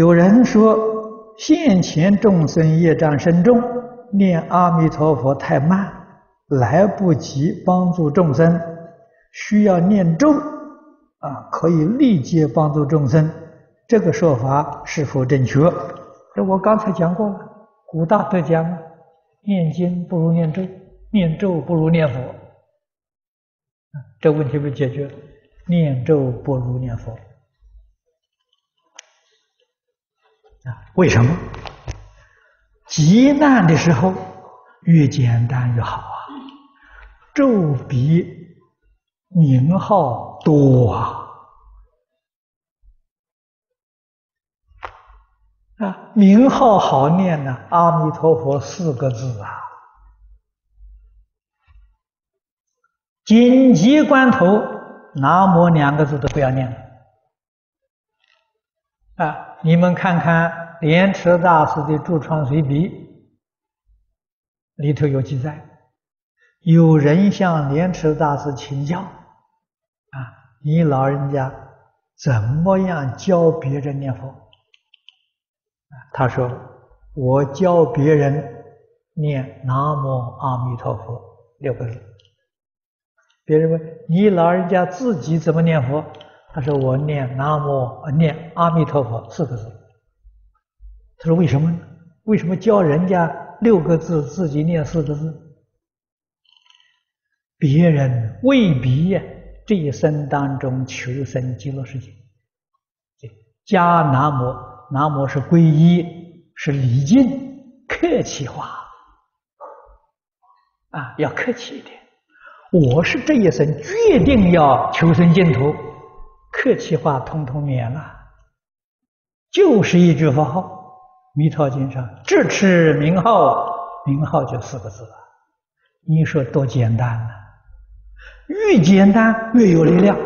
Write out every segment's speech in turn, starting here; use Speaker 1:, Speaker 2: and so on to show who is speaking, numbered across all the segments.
Speaker 1: 有人说，现前众生业障深重，念阿弥陀佛太慢，来不及帮助众生，需要念咒，啊，可以立即帮助众生。这个说法是否正确？这我刚才讲过了，古大德讲，念经不如念咒，念咒不如念佛。这问题被解决，念咒不如念佛。为什么？急难的时候越简单越好啊！咒比名号多啊！啊，名号好念呢，阿弥陀佛四个字啊。紧急关头，南无两个字都不要念了。啊。你们看看莲池大师的《住窗随笔》里头有记载，有人向莲池大师请教：“啊，你老人家怎么样教别人念佛？”啊，他说：“我教别人念南无阿弥陀佛六个字。”别人问：“你老人家自己怎么念佛？”他说：“我念南无，念阿弥陀佛四个字。”他说：“为什么？为什么教人家六个字，自己念四个字？别人未必呀，这一生当中求生极乐世界。加南无，南无是皈依，是礼敬，客气话啊，要客气一点。我是这一生决定要求生净土。”客气话通通免了，就是一句佛号。弥陀经上只持名号，名号就四个字了。你说多简单呢？越简单越有力量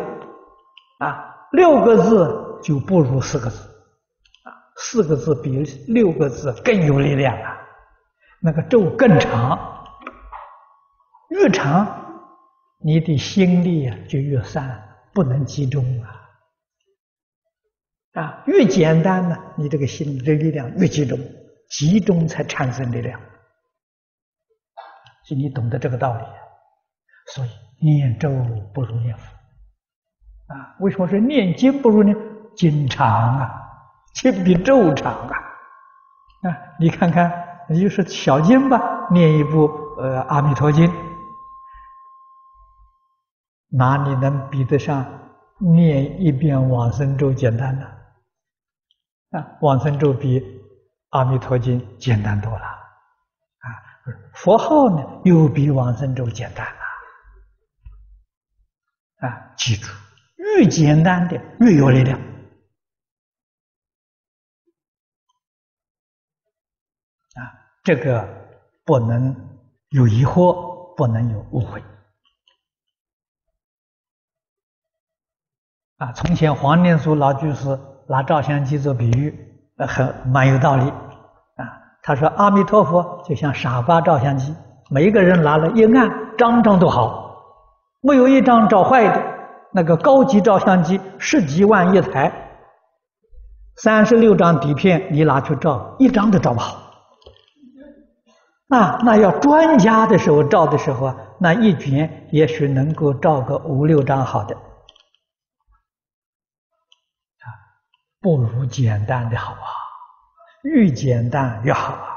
Speaker 1: 啊！六个字就不如四个字啊，四个字比六个字更有力量啊。那个咒更长，越长，你的心力啊就越散，不能集中啊。啊，越简单呢，你这个心的力量越集中，集中才产生力量。所以你懂得这个道理，所以念咒不如念佛。啊，为什么说念经不如念经长啊？经比咒长啊！啊，你看看，你就是小经吧，念一部呃《阿弥陀经》，哪里能比得上念一遍往生咒简单呢？啊往生咒比阿弥陀经简单多了，啊，佛号呢又比往生咒简单了，啊，记住，越简单的越有力量，啊，这个不能有疑惑，不能有误会，啊，从前黄念祖老居士。拿照相机做比喻，很蛮有道理啊。他说：“阿弥陀佛就像傻瓜照相机，每一个人拿了一按，张张都好，没有一张照坏的。那个高级照相机十几万一台，三十六张底片你拿去照，一张都照不好。那，那要专家的时候照的时候啊，那一卷也许能够照个五六张好的。”不如简单的好啊，越简单越好啊。